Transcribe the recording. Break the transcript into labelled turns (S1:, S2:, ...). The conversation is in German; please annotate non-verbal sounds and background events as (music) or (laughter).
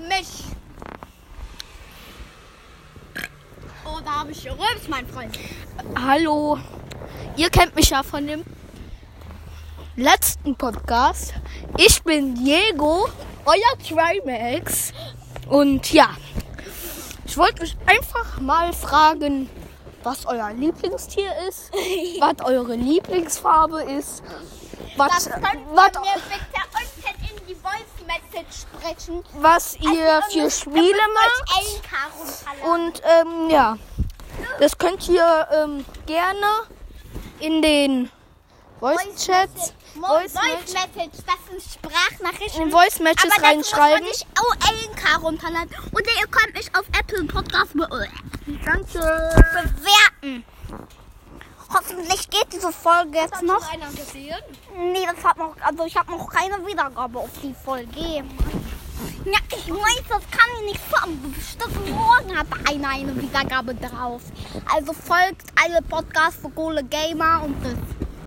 S1: mich? Oh, da habe ich gerülpst, mein Freund.
S2: Hallo. Ihr kennt mich ja von dem letzten Podcast. Ich bin Diego, euer Trimax. Und ja, ich wollte euch einfach mal fragen, was euer Lieblingstier ist, (laughs) was eure Lieblingsfarbe ist, was,
S1: könnt
S2: was,
S1: ihr mir bitte unten in die Voice Message sprechen.
S2: Was ihr
S1: Also,
S2: für
S1: ihr
S2: Spiele
S1: müsst
S2: macht. Und ähm, ja, das könnt ihr ähm, gerne in den Voice-Chats,
S1: Voice
S2: Voice
S1: Message, das sind Sprachnachrichten.
S2: in Voice-Matches
S1: Aber das
S2: reinschreiben.
S1: muss man nicht auch LK runterladen. Und ihr könnt mich auf Apple Podcast
S2: Danke.
S1: Hoffentlich geht diese Folge jetzt noch.
S2: einer gesehen?
S1: Nee, das hat noch, also ich habe noch keine Wiedergabe auf die Folge. Ja, ich weiß, das kann ich nicht sagen. Bestimmt morgen hat einer eine Wiedergabe drauf. Also folgt alle Podcasts für coole Gamer und das